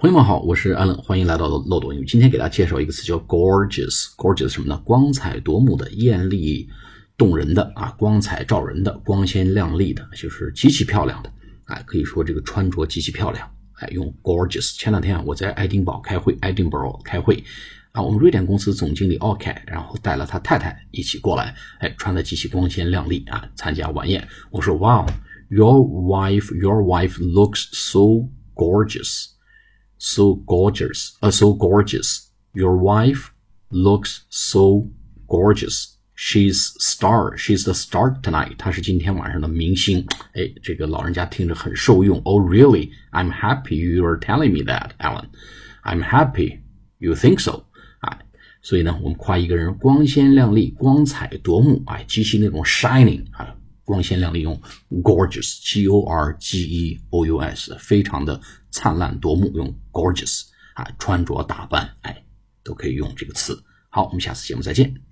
朋友们好，我是安乐欢迎来到漏斗英语。今天给大家介绍一个词叫 gorgeous，gorgeous 什么呢？光彩夺目的、艳丽动人的啊，光彩照人的、光鲜亮丽的，就是极其漂亮的。哎，可以说这个穿着极其漂亮。哎，用 gorgeous。前两天，我在爱丁堡开会，Edinburgh 开会啊，我们瑞典公司总经理 OK，然后带了他太太一起过来，哎，穿的极其光鲜亮丽啊，参加晚宴。我说，Wow，your wife，your wife looks so gorgeous。so gorgeous, uh, so gorgeous. Your wife looks so gorgeous. She's star. She's the star tonight. 她是今天晚上的明星。哎，这个老人家听着很受用。Oh, really? I'm happy you are telling me that, Alan. I'm happy you think so. 哎，所以呢，我们夸一个人光鲜亮丽、光彩夺目，哎，极其那种 shining 啊。 光鲜亮丽，用 gorgeous，g o r g e o u s，非常的灿烂夺目，用 gorgeous 啊，穿着打扮，哎，都可以用这个词。好，我们下次节目再见。